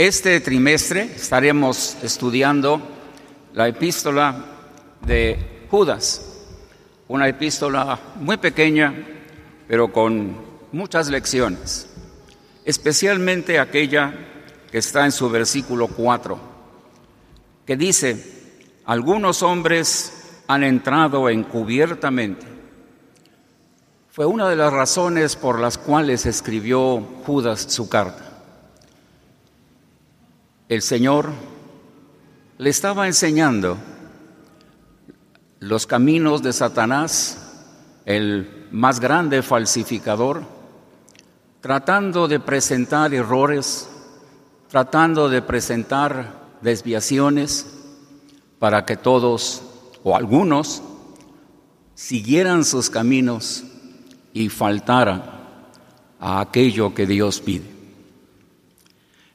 Este trimestre estaremos estudiando la epístola de Judas, una epístola muy pequeña, pero con muchas lecciones, especialmente aquella que está en su versículo 4, que dice, algunos hombres han entrado encubiertamente. Fue una de las razones por las cuales escribió Judas su carta. El Señor le estaba enseñando los caminos de Satanás, el más grande falsificador, tratando de presentar errores, tratando de presentar desviaciones para que todos o algunos siguieran sus caminos y faltaran a aquello que Dios pide.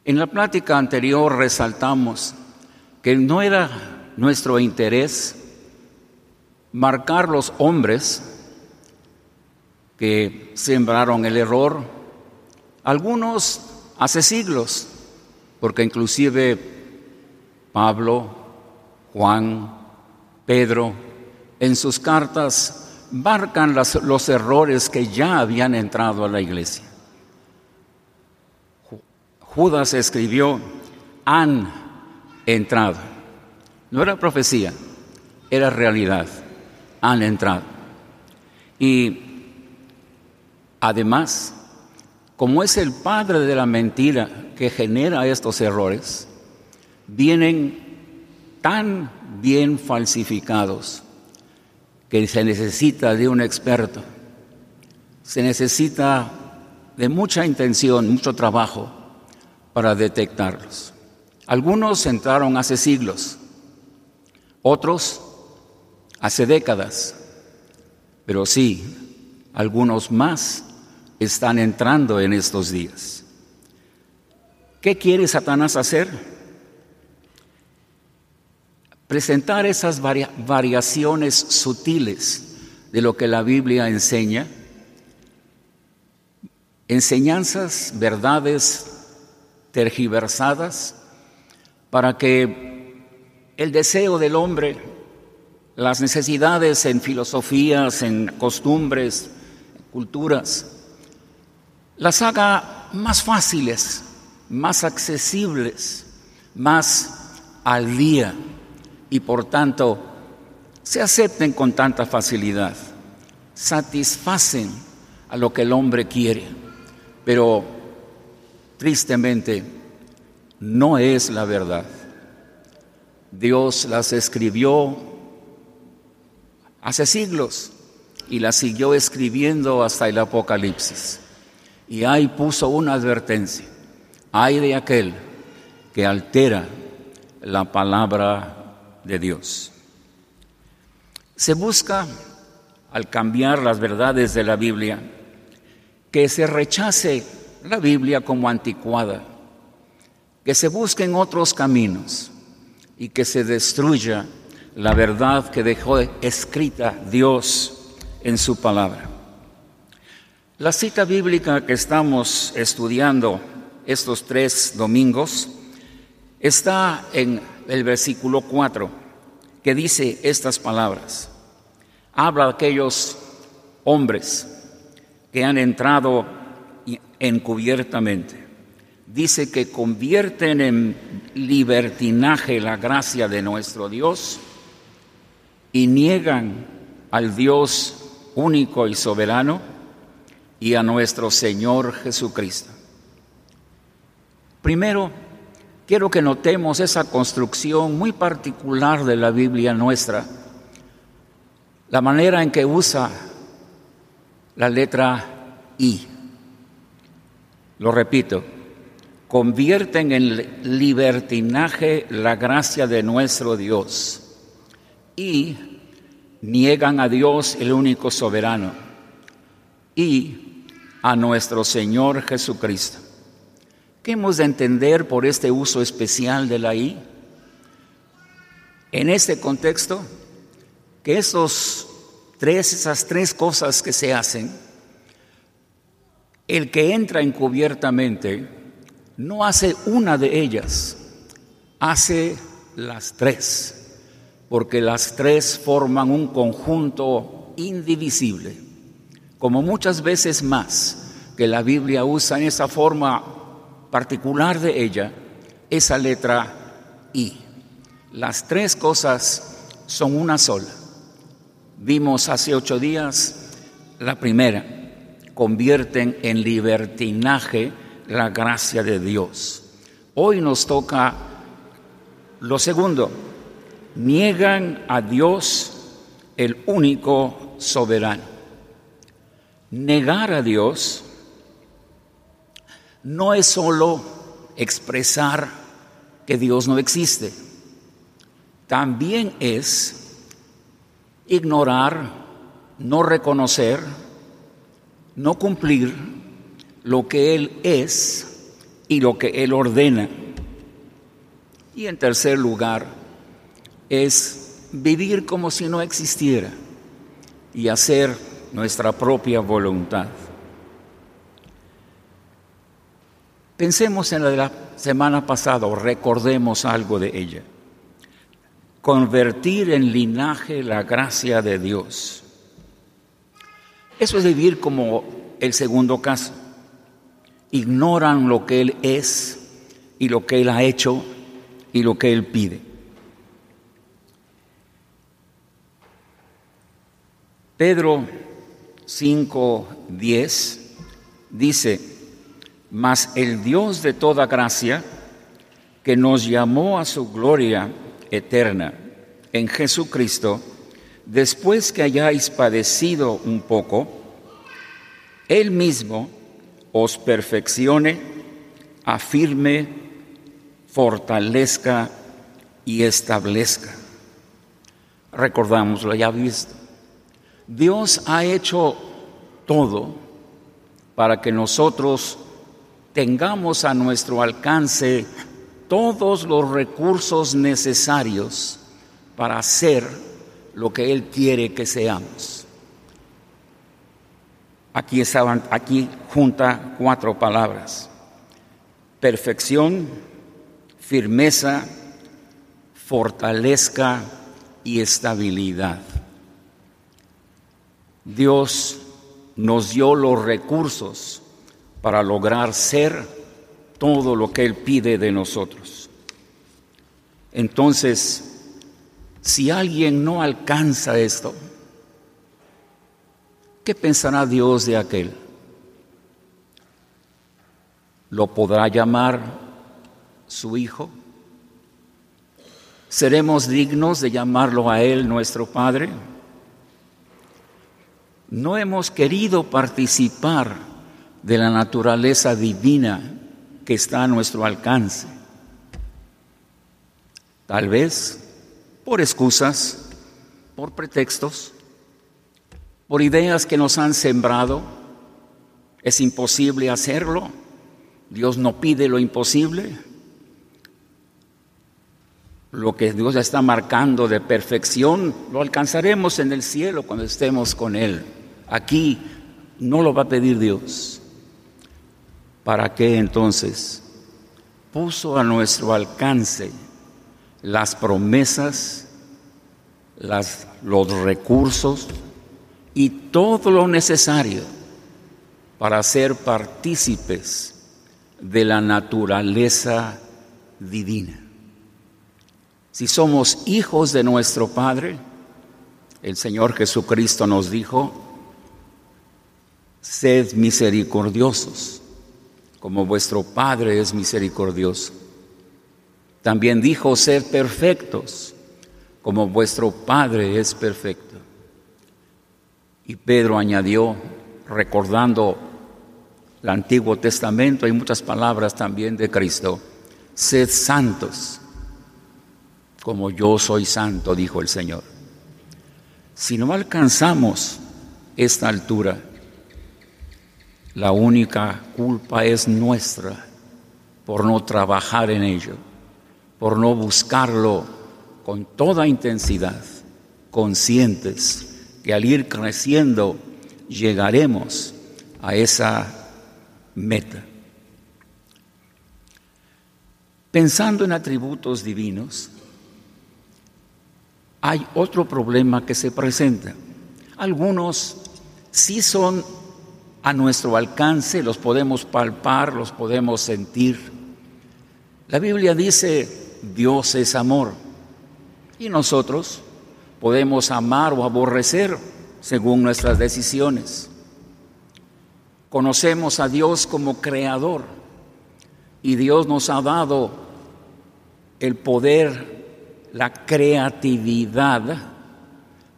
En la plática anterior resaltamos que no era nuestro interés marcar los hombres que sembraron el error, algunos hace siglos, porque inclusive Pablo, Juan, Pedro, en sus cartas marcan los errores que ya habían entrado a la iglesia. Judas escribió, han entrado. No era profecía, era realidad han entrado. Y además, como es el padre de la mentira que genera estos errores, vienen tan bien falsificados que se necesita de un experto, se necesita de mucha intención, mucho trabajo para detectarlos. Algunos entraron hace siglos, otros hace décadas, pero sí, algunos más están entrando en estos días. ¿Qué quiere Satanás hacer? Presentar esas variaciones sutiles de lo que la Biblia enseña, enseñanzas, verdades tergiversadas, para que el deseo del hombre las necesidades en filosofías, en costumbres, culturas, las haga más fáciles, más accesibles, más al día y por tanto se acepten con tanta facilidad, satisfacen a lo que el hombre quiere, pero tristemente no es la verdad. Dios las escribió hace siglos y la siguió escribiendo hasta el Apocalipsis. Y ahí puso una advertencia, hay de aquel que altera la palabra de Dios. Se busca, al cambiar las verdades de la Biblia, que se rechace la Biblia como anticuada, que se busquen otros caminos y que se destruya la verdad que dejó escrita Dios en su palabra. La cita bíblica que estamos estudiando estos tres domingos está en el versículo 4, que dice estas palabras. Habla aquellos hombres que han entrado encubiertamente. Dice que convierten en libertinaje la gracia de nuestro Dios y niegan al Dios único y soberano y a nuestro Señor Jesucristo. Primero, quiero que notemos esa construcción muy particular de la Biblia nuestra, la manera en que usa la letra I. Lo repito, convierten en libertinaje la gracia de nuestro Dios y niegan a Dios el único soberano y a nuestro Señor Jesucristo. ¿Qué hemos de entender por este uso especial de la I? En este contexto, que esos tres, esas tres cosas que se hacen, el que entra encubiertamente no hace una de ellas, hace las tres, porque las tres forman un conjunto indivisible, como muchas veces más que la Biblia usa en esa forma particular de ella, esa letra I. Las tres cosas son una sola. Vimos hace ocho días la primera, convierten en libertinaje la gracia de Dios. Hoy nos toca lo segundo, niegan a Dios el único soberano. Negar a Dios no es solo expresar que Dios no existe, también es ignorar, no reconocer, no cumplir lo que Él es y lo que Él ordena. Y en tercer lugar, es vivir como si no existiera y hacer nuestra propia voluntad. Pensemos en la de la semana pasada o recordemos algo de ella. Convertir en linaje la gracia de Dios. Eso es vivir como el segundo caso. Ignoran lo que Él es y lo que Él ha hecho y lo que Él pide. Pedro 5:10 dice, mas el Dios de toda gracia, que nos llamó a su gloria eterna en Jesucristo, después que hayáis padecido un poco, Él mismo os perfeccione, afirme, fortalezca y establezca. Recordamos, lo ya visto. Dios ha hecho todo para que nosotros tengamos a nuestro alcance todos los recursos necesarios para hacer lo que Él quiere que seamos. Aquí estaban, aquí junta cuatro palabras: perfección, firmeza, fortaleza y estabilidad. Dios nos dio los recursos para lograr ser todo lo que Él pide de nosotros. Entonces, si alguien no alcanza esto, ¿qué pensará Dios de aquel? ¿Lo podrá llamar su hijo? ¿Seremos dignos de llamarlo a Él nuestro Padre? No hemos querido participar de la naturaleza divina que está a nuestro alcance. Tal vez por excusas, por pretextos, por ideas que nos han sembrado. Es imposible hacerlo. Dios no pide lo imposible. Lo que Dios está marcando de perfección lo alcanzaremos en el cielo cuando estemos con Él. Aquí no lo va a pedir Dios. ¿Para qué entonces? Puso a nuestro alcance las promesas, los recursos y todo lo necesario para ser partícipes de la naturaleza divina. Si somos hijos de nuestro Padre, el Señor Jesucristo nos dijo, sed misericordiosos como vuestro Padre es misericordioso. También dijo, ser perfectos, como vuestro Padre es perfecto. Y Pedro añadió, recordando el Antiguo Testamento, hay muchas palabras también de Cristo, sed santos, como yo soy santo, dijo el Señor. Si no alcanzamos esta altura, la única culpa es nuestra por no trabajar en ello, por no buscarlo con toda intensidad, conscientes que al ir creciendo llegaremos a esa meta. Pensando en atributos divinos, hay otro problema que se presenta. Algunos sí son a nuestro alcance, los podemos palpar, los podemos sentir. La Biblia dice, Dios es amor, y nosotros podemos amar o aborrecer según nuestras decisiones. Conocemos a Dios como creador y Dios nos ha dado el poder, la creatividad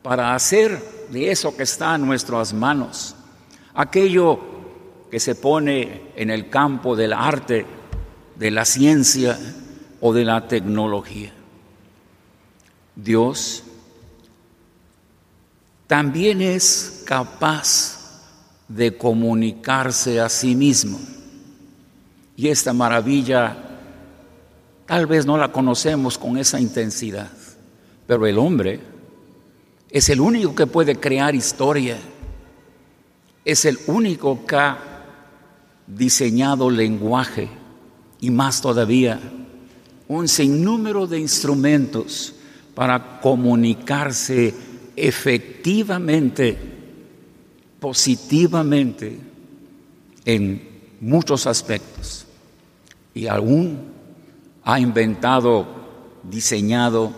para hacer de eso que está en nuestras manos, aquello que se pone en el campo del arte, de la ciencia o de la tecnología. Dios también es capaz de comunicarse a sí mismo. Y esta maravilla tal vez no la conocemos con esa intensidad, pero el hombre es el único que puede crear historia, es el único que ha diseñado lenguaje y más todavía un sinnúmero de instrumentos para comunicarse efectivamente, positivamente en muchos aspectos. Y aún ha inventado, diseñado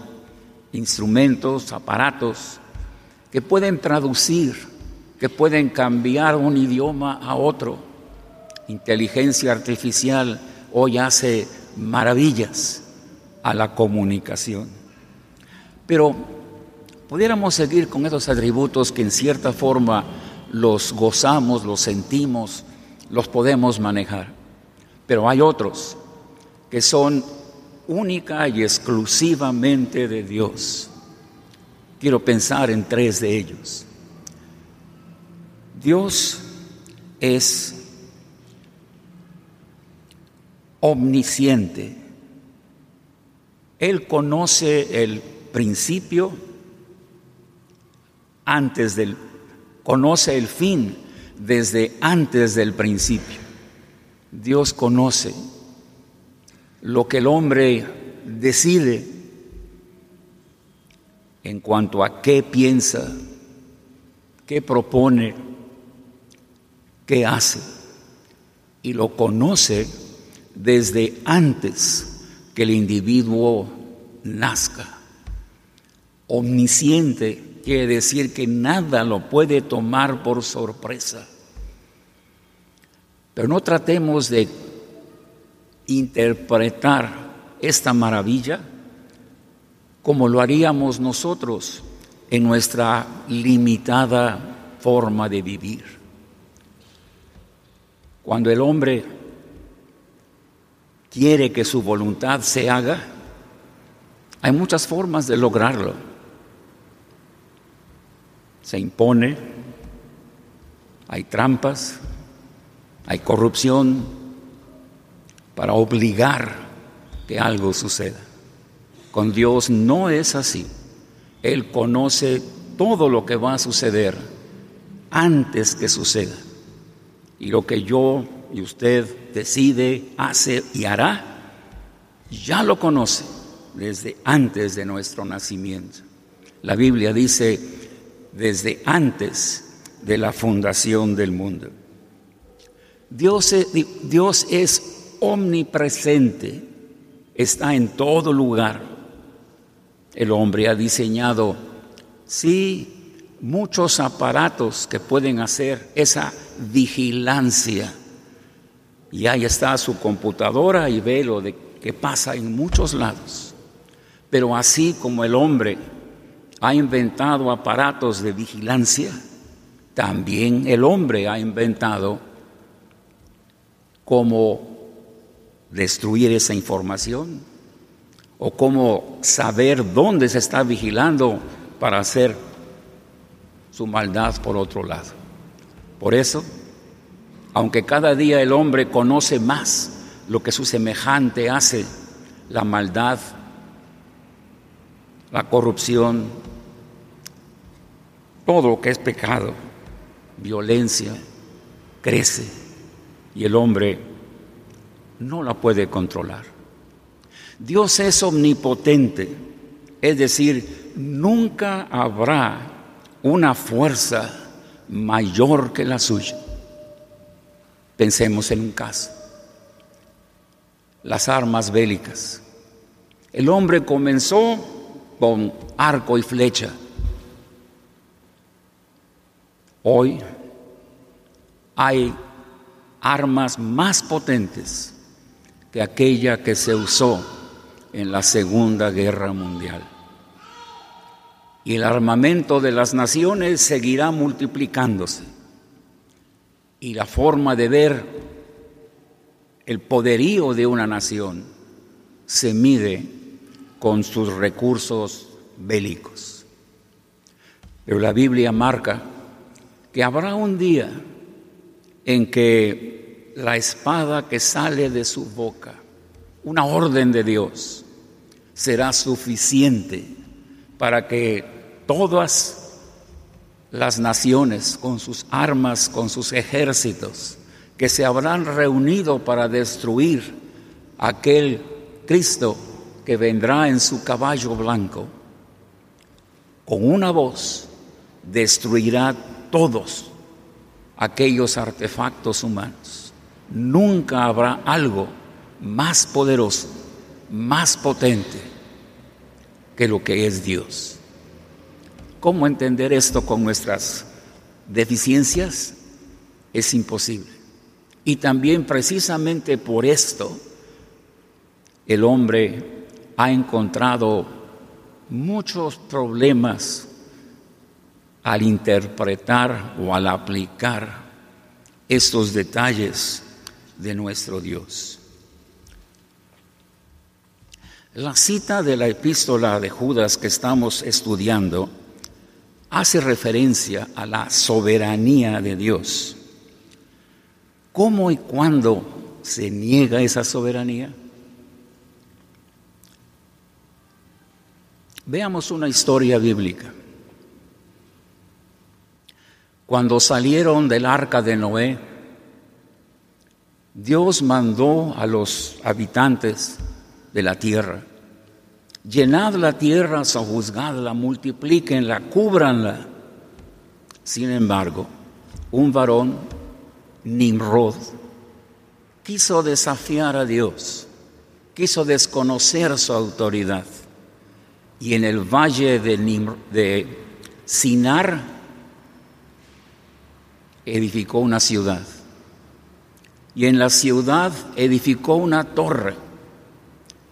instrumentos, aparatos que pueden traducir, que pueden cambiar un idioma a otro. Inteligencia artificial hoy hace maravillas a la comunicación. Pero pudiéramos seguir con esos atributos que en cierta forma los gozamos, los sentimos, los podemos manejar. Pero hay otros que son única y exclusivamente de Dios. Quiero pensar en tres de ellos. Dios es omnisciente. Él conoce el principio, antes del, conoce el fin desde antes del principio. Dios conoce lo que el hombre decide en cuanto a qué piensa, qué propone, qué hace. Y lo conoce desde antes que el individuo nazca. Omnisciente quiere decir que nada lo puede tomar por sorpresa. Pero no tratemos de interpretar esta maravilla como lo haríamos nosotros en nuestra limitada forma de vivir. Cuando el hombre quiere que su voluntad se haga, hay muchas formas de lograrlo se impone, hay trampas, hay corrupción para obligar que algo suceda. Con Dios no es así. Él conoce todo lo que va a suceder antes que suceda. Y lo que yo y usted decide, hace y hará, ya lo conoce desde antes de nuestro nacimiento. La Biblia dice, desde antes de la fundación del mundo. Dios es, omnipresente, está en todo lugar. El hombre ha diseñado, sí, muchos aparatos que pueden hacer esa vigilancia. Y ahí está su computadora y ve lo que pasa en muchos lados. Pero así como el hombre ha inventado aparatos de vigilancia, también el hombre ha inventado cómo destruir esa información o cómo saber dónde se está vigilando para hacer su maldad por otro lado. Por eso, aunque cada día el hombre conoce más lo que su semejante hace, la maldad, la corrupción, todo lo que es pecado, violencia, crece y el hombre no la puede controlar. Dios es omnipotente, es decir, nunca habrá una fuerza mayor que la suya. Pensemos en un caso, las armas bélicas. El hombre comenzó con arco y flecha. Hoy hay armas más potentes que aquella que se usó en la Segunda Guerra Mundial. Y el armamento de las naciones seguirá multiplicándose. Y la forma de ver el poderío de una nación se mide con sus recursos bélicos. Pero la Biblia marca que habrá un día en que la espada que sale de su boca, una orden de Dios, será suficiente para que todas las naciones con sus armas, con sus ejércitos, que se habrán reunido para destruir aquel Cristo que vendrá en su caballo blanco, con una voz destruirá todos aquellos artefactos humanos. Nunca habrá algo más poderoso, más potente que lo que es Dios. ¿Cómo entender esto con nuestras deficiencias? Es imposible. Y también precisamente por esto el hombre ha encontrado muchos problemas al interpretar o al aplicar estos detalles de nuestro Dios. La cita de la epístola de Judas que estamos estudiando hace referencia a la soberanía de Dios. ¿Cómo y cuándo se niega esa soberanía? Veamos una historia bíblica. Cuando salieron del arca de Noé, Dios mandó a los habitantes de la tierra, llenad la tierra, sojuzgadla, multiplíquenla, cúbranla. Sin embargo, un varón, Nimrod, quiso desafiar a Dios, quiso desconocer su autoridad. Y en el valle de, de Sinar, edificó una ciudad. Y en la ciudad edificó una torre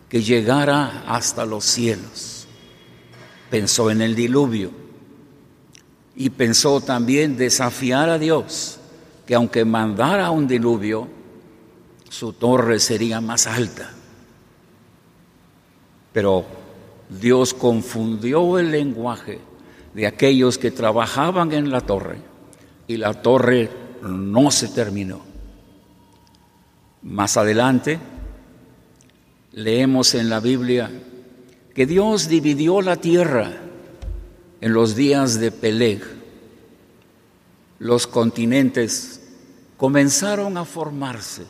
que llegara hasta los cielos. Pensó en el diluvio y pensó también desafiar a Dios, que aunque mandara un diluvio, su torre sería más alta. Pero Dios confundió el lenguaje de aquellos que trabajaban en la torre y la torre no se terminó. Más adelante leemos en la Biblia que Dios dividió la tierra en los días de Peleg. Los continentes comenzaron a formarse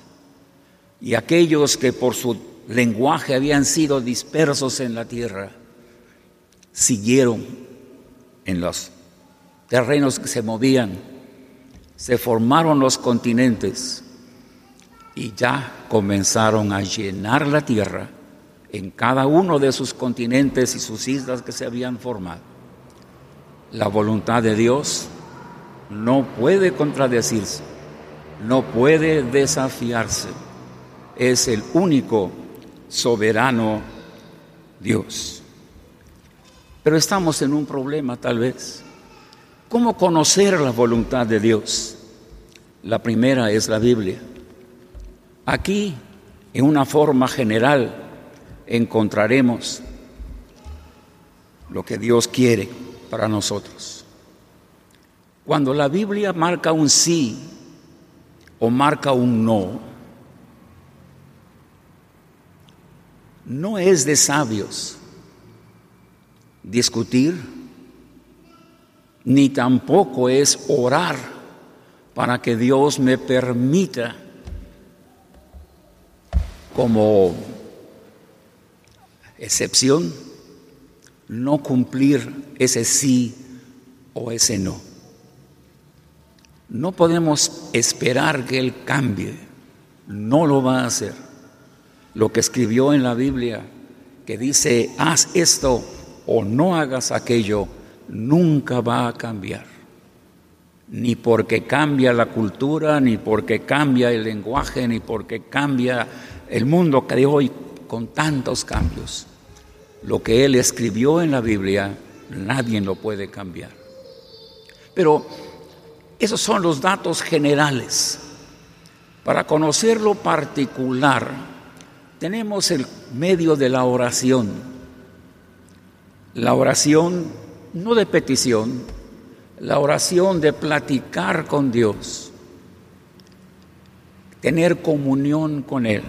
y aquellos que por su lenguaje habían sido dispersos en la tierra siguieron en los terrenos que se movían se formaron los continentes y ya comenzaron a llenar la tierra en cada uno de sus continentes y sus islas que se habían formado. La voluntad de Dios no puede contradecirse, no puede desafiarse. Es el único soberano Dios. Pero estamos en un problema tal vez. ¿Cómo conocer la voluntad de Dios? La primera es la Biblia. Aquí, en una forma general, encontraremos lo que Dios quiere para nosotros. Cuando la Biblia marca un sí o marca un no, no es de sabios discutir ni tampoco es orar para que Dios me permita como excepción, no cumplir ese sí o ese no. No podemos esperar que Él cambie, no lo va a hacer. Lo que escribió en la Biblia, que dice, haz esto o no hagas aquello, nunca va a cambiar. Ni porque cambia la cultura, ni porque cambia el lenguaje, ni porque cambia el mundo que hoy con tantos cambios. Lo que Él escribió en la Biblia, nadie lo puede cambiar. Pero esos son los datos generales. Para conocer lo particular, tenemos el medio de la oración. La oración no de petición, la oración de platicar con Dios, tener comunión con Él.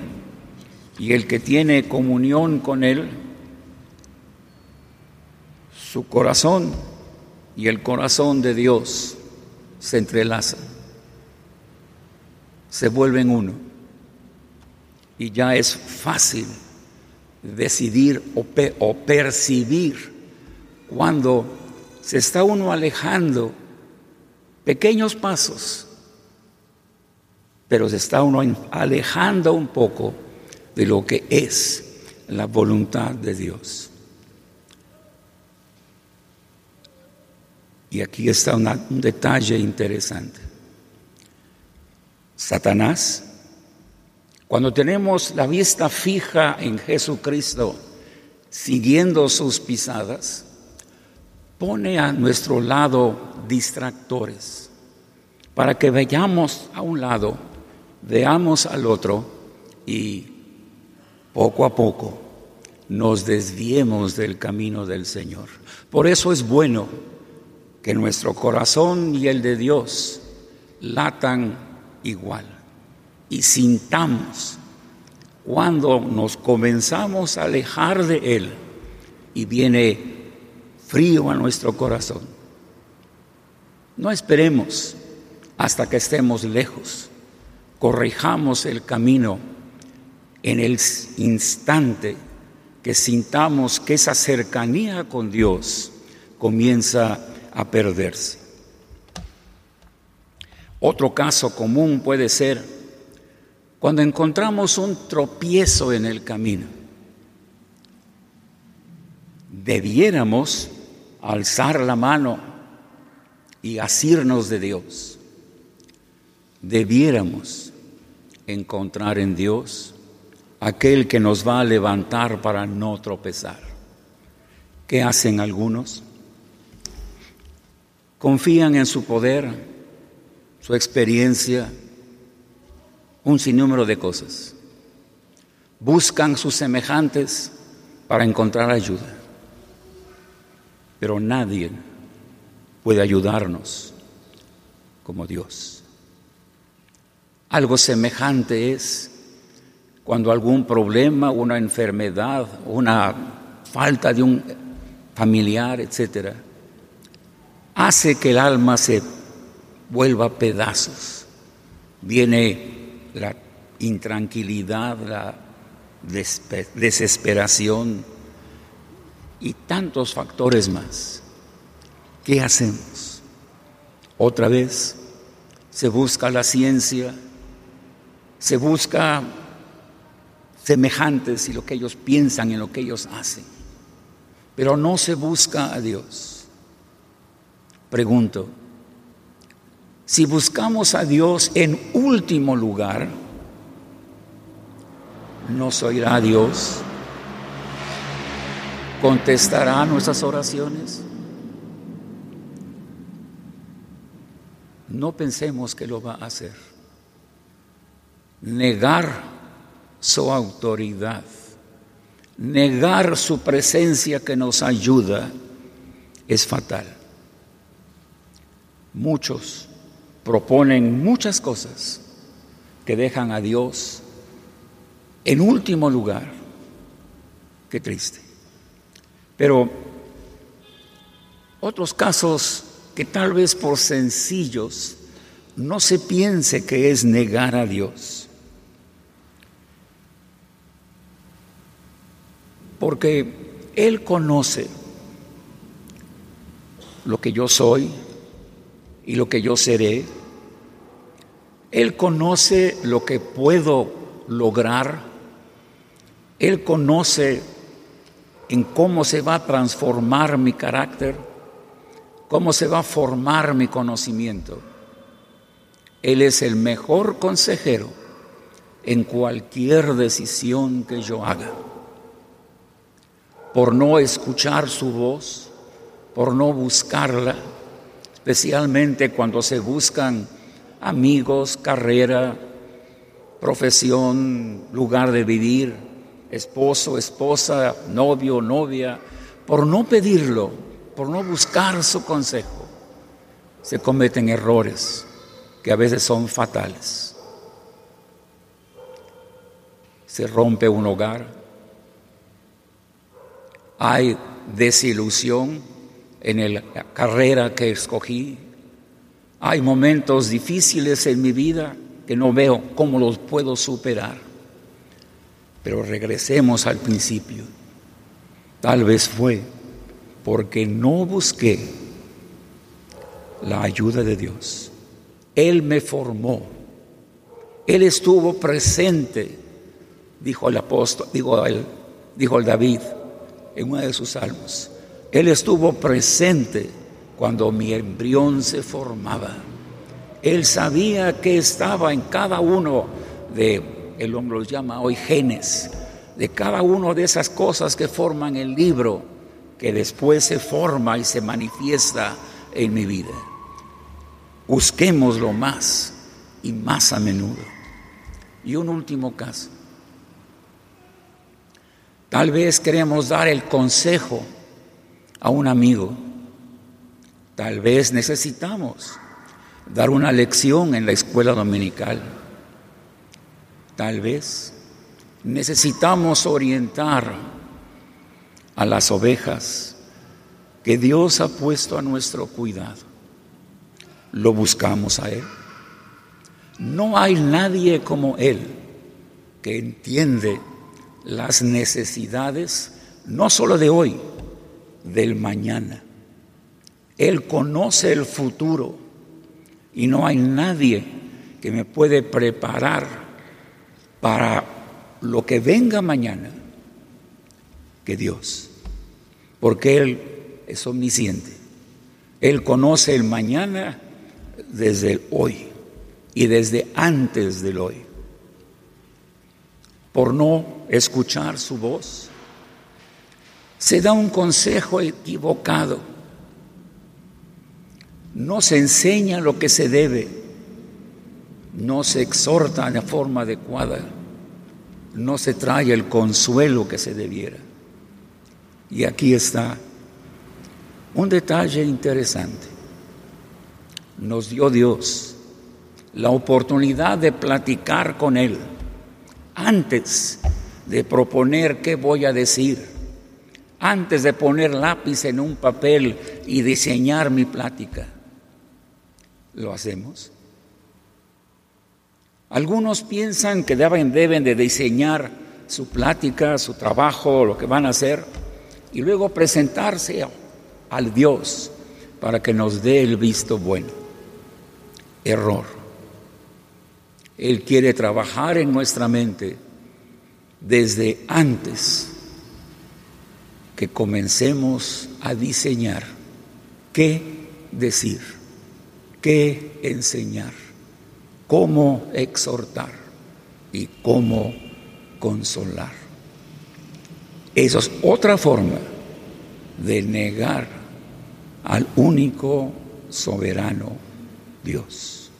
Y el que tiene comunión con Él, su corazón y el corazón de Dios se entrelazan, se vuelven uno. Y ya es fácil decidir o, percibir cuando se está uno alejando pequeños pasos, pero se está uno alejando un poco de lo que es la voluntad de Dios. Y aquí está un detalle interesante. Satanás, cuando tenemos la vista fija en Jesucristo, siguiendo sus pisadas, pone a nuestro lado distractores para que vayamos a un lado, veamos al otro y poco a poco nos desviemos del camino del Señor. Por eso es bueno que nuestro corazón y el de Dios latan igual y sintamos cuando nos comenzamos a alejar de Él y viene frío a nuestro corazón. No esperemos hasta que estemos lejos. Corrijamos el camino en el instante que sintamos que esa cercanía con Dios comienza a perderse. Otro caso común puede ser cuando encontramos un tropiezo en el camino. Debiéramos alzar la mano y asirnos de Dios. Debiéramos encontrar en Dios aquel que nos va a levantar para no tropezar. ¿Qué hacen algunos? Confían en su poder, su experiencia, un sinnúmero de cosas. Buscan sus semejantes para encontrar ayuda pero nadie puede ayudarnos como Dios. Algo semejante es cuando algún problema, una enfermedad, una falta de un familiar, etcétera, hace que el alma se vuelva a pedazos. Viene la intranquilidad, la desesperación, y tantos factores más. ¿Qué hacemos? Otra vez se busca la ciencia, se busca semejantes y lo que ellos piensan y lo que ellos hacen, pero no se busca a Dios. Pregunto, si buscamos a Dios en último lugar, ¿nos oirá Dios? ¿Contestará nuestras oraciones? No pensemos que lo va a hacer. Negar su autoridad, negar su presencia que nos ayuda, es fatal. Muchos proponen muchas cosas que dejan a Dios en último lugar. Qué triste. Pero otros casos que tal vez por sencillos no se piense que es negar a Dios. porque Él conoce lo que yo soy y lo que yo seré. Él conoce lo que puedo lograr. Él conoce en cómo se va a transformar mi carácter, cómo se va a formar mi conocimiento. Él es el mejor consejero en cualquier decisión que yo haga. Por no escuchar su voz, por no buscarla, especialmente cuando se buscan amigos, carrera, profesión, lugar de vivir, esposo, esposa, novio, novia, por no pedirlo, por no buscar su consejo, se cometen errores que a veces son fatales. se rompe un hogar, hay desilusión en la carrera que escogí, hay momentos difíciles en mi vida que no veo cómo los puedo superar. Pero regresemos al principio. Tal vez fue porque no busqué la ayuda de Dios. Él me formó. Él estuvo presente dijo el apóstol, dijo el, David en uno de sus salmos. Él estuvo presente cuando mi embrión se formaba. Él sabía que estaba en cada uno de, el hombre los llama hoy genes, de cada una de esas cosas que forman el libro, que después se forma y se manifiesta en mi vida. Busquémoslo más y más a menudo. Y un último caso. Tal vez queremos dar el consejo a un amigo. Tal vez necesitamos dar una lección en la escuela dominical. Tal vez necesitamos orientar a las ovejas que Dios ha puesto a nuestro cuidado. Lo buscamos a Él. No hay nadie como Él que entiende las necesidades, no solo de hoy, del mañana. Él conoce el futuro y no hay nadie que me puede preparar para lo que venga mañana que Dios, porque Él es omnisciente. Él conoce el mañana desde el hoy y desde antes del hoy por no escuchar su voz. Se da un consejo equivocado. No se enseña lo que se debe. No se exhorta de forma adecuada. No se trae el consuelo que se debiera. Y aquí está un detalle interesante. Nos dio Dios la oportunidad de platicar con Él antes de proponer qué voy a decir, antes de poner lápiz en un papel y diseñar mi plática. ¿Lo hacemos? Algunos piensan que deben, deben de diseñar su plática, su trabajo, lo que van a hacer, y luego presentarse al Dios para que nos dé el visto bueno. Error. Él quiere trabajar en nuestra mente desde antes que comencemos a diseñar qué decir, qué enseñar, cómo exhortar y cómo consolar. Eso es otra forma de negar al único soberano Dios.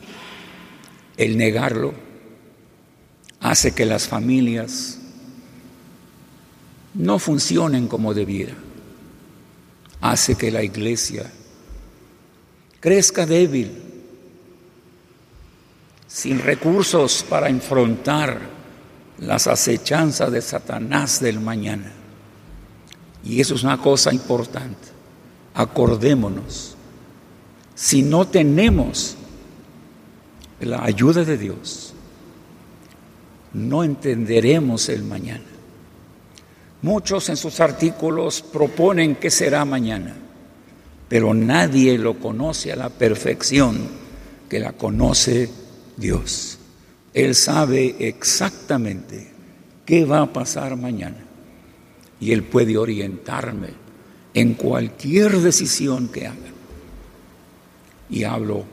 El negarlo hace que las familias no funcionen como debiera. Hace que la iglesia crezca débil, sin recursos para enfrentar las acechanzas de Satanás del mañana. Y eso es una cosa importante. Acordémonos, si no tenemos la ayuda de Dios, no entenderemos el mañana. Muchos en sus artículos proponen qué será mañana, pero nadie lo conoce a la perfección que la conoce Dios. Él sabe exactamente qué va a pasar mañana y Él puede orientarme en cualquier decisión que haga. Y hablo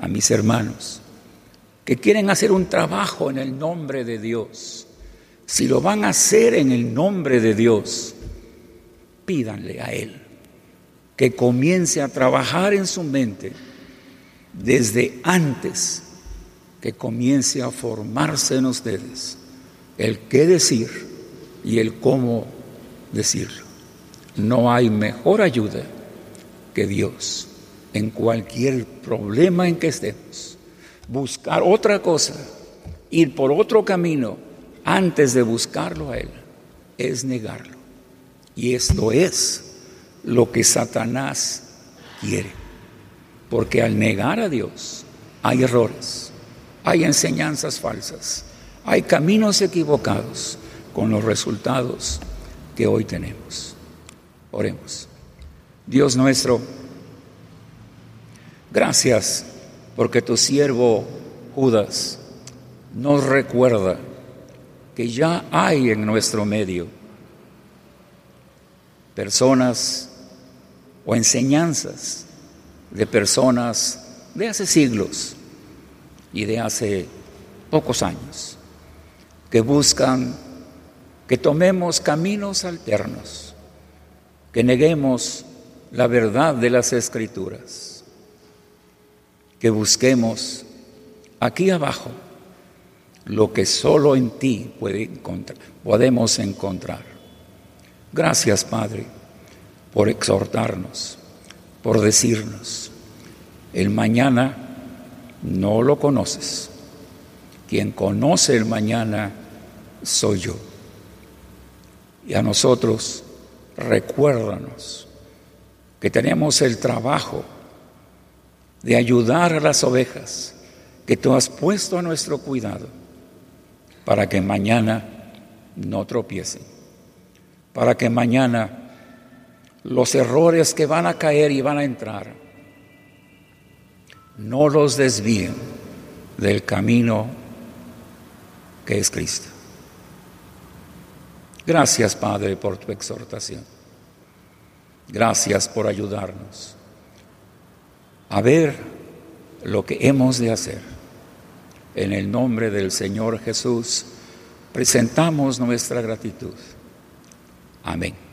a mis hermanos que quieren hacer un trabajo en el nombre de Dios si lo van a hacer en el nombre de Dios, pídanle a Él que comience a trabajar en su mente desde antes que comience a formarse en ustedes el qué decir y el cómo decirlo. No hay mejor ayuda que Dios en cualquier problema en que estemos. Buscar otra cosa, ir por otro camino, antes de buscarlo a Él, es negarlo. Y esto es lo que Satanás quiere. Porque al negar a Dios hay errores, hay enseñanzas falsas, hay caminos equivocados con los resultados que hoy tenemos. Oremos. Dios nuestro, gracias porque tu siervo Judas nos recuerda que ya hay en nuestro medio personas o enseñanzas de personas de hace siglos y de hace pocos años que buscan que tomemos caminos alternos, que neguemos la verdad de las escrituras, que busquemos aquí abajo lo que solo en ti puede encontrar, podemos encontrar. Gracias, Padre, por exhortarnos, por decirnos, el mañana no lo conoces. Quien conoce el mañana soy yo. Y a nosotros, recuérdanos que tenemos el trabajo de ayudar a las ovejas que tú has puesto a nuestro cuidado para que mañana no tropiecen, para que mañana los errores que van a caer y van a entrar no los desvíen del camino que es Cristo. Gracias, Padre, por tu exhortación. Gracias por ayudarnos a ver lo que hemos de hacer en el nombre del Señor Jesús, presentamos nuestra gratitud. Amén.